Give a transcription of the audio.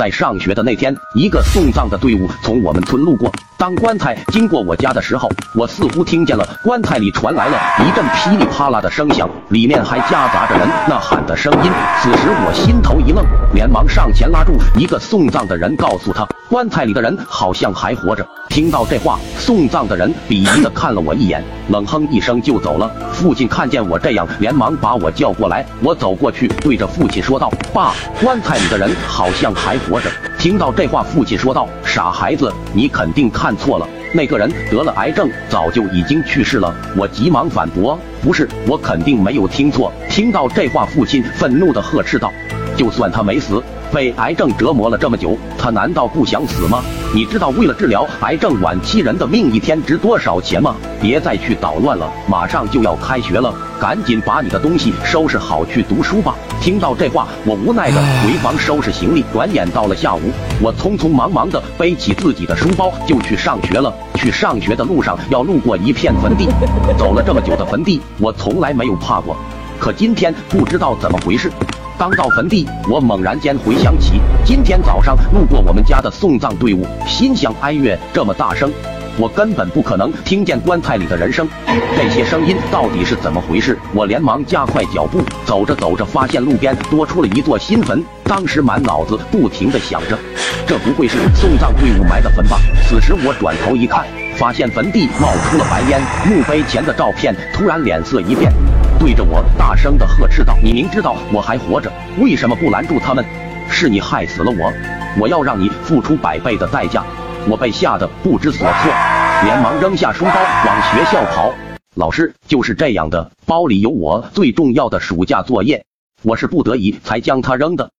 在上学的那天，一个送葬的队伍从我们村路过。当棺材经过我家的时候，我似乎听见了棺材里传来了一阵噼里啪啦的声响，里面还夹杂着人呐喊的声音。此时我心头一愣，连忙上前拉住一个送葬的人，告诉他棺材里的人好像还活着。听到这话，送葬的人鄙夷的看了我一眼，冷哼一声就走了。父亲看见我这样，连忙把我叫过来。我走过去，对着父亲说道：“爸，棺材里的人好像还活着。”听到这话，父亲说道：“傻孩子，你肯定看错了，那个人得了癌症，早就已经去世了。”我急忙反驳：“不是，我肯定没有听错。”听到这话，父亲愤怒的呵斥道：“就算他没死。”被癌症折磨了这么久，他难道不想死吗？你知道为了治疗癌症晚期人的命一天值多少钱吗？别再去捣乱了，马上就要开学了，赶紧把你的东西收拾好去读书吧。听到这话，我无奈的回房收拾行李。转眼到了下午，我匆匆忙忙的背起自己的书包就去上学了。去上学的路上要路过一片坟地，走了这么久的坟地，我从来没有怕过，可今天不知道怎么回事。刚到坟地，我猛然间回想起今天早上路过我们家的送葬队伍，心想：哀乐这么大声，我根本不可能听见棺材里的人声。这些声音到底是怎么回事？我连忙加快脚步，走着走着，发现路边多出了一座新坟。当时满脑子不停的想着，这不会是送葬队伍埋的坟吧？此时我转头一看，发现坟地冒出了白烟，墓碑前的照片突然脸色一变。对着我大声的呵斥道：“你明知道我还活着，为什么不拦住他们？是你害死了我，我要让你付出百倍的代价！”我被吓得不知所措，连忙扔下书包往学校跑。老师就是这样的，包里有我最重要的暑假作业，我是不得已才将它扔的。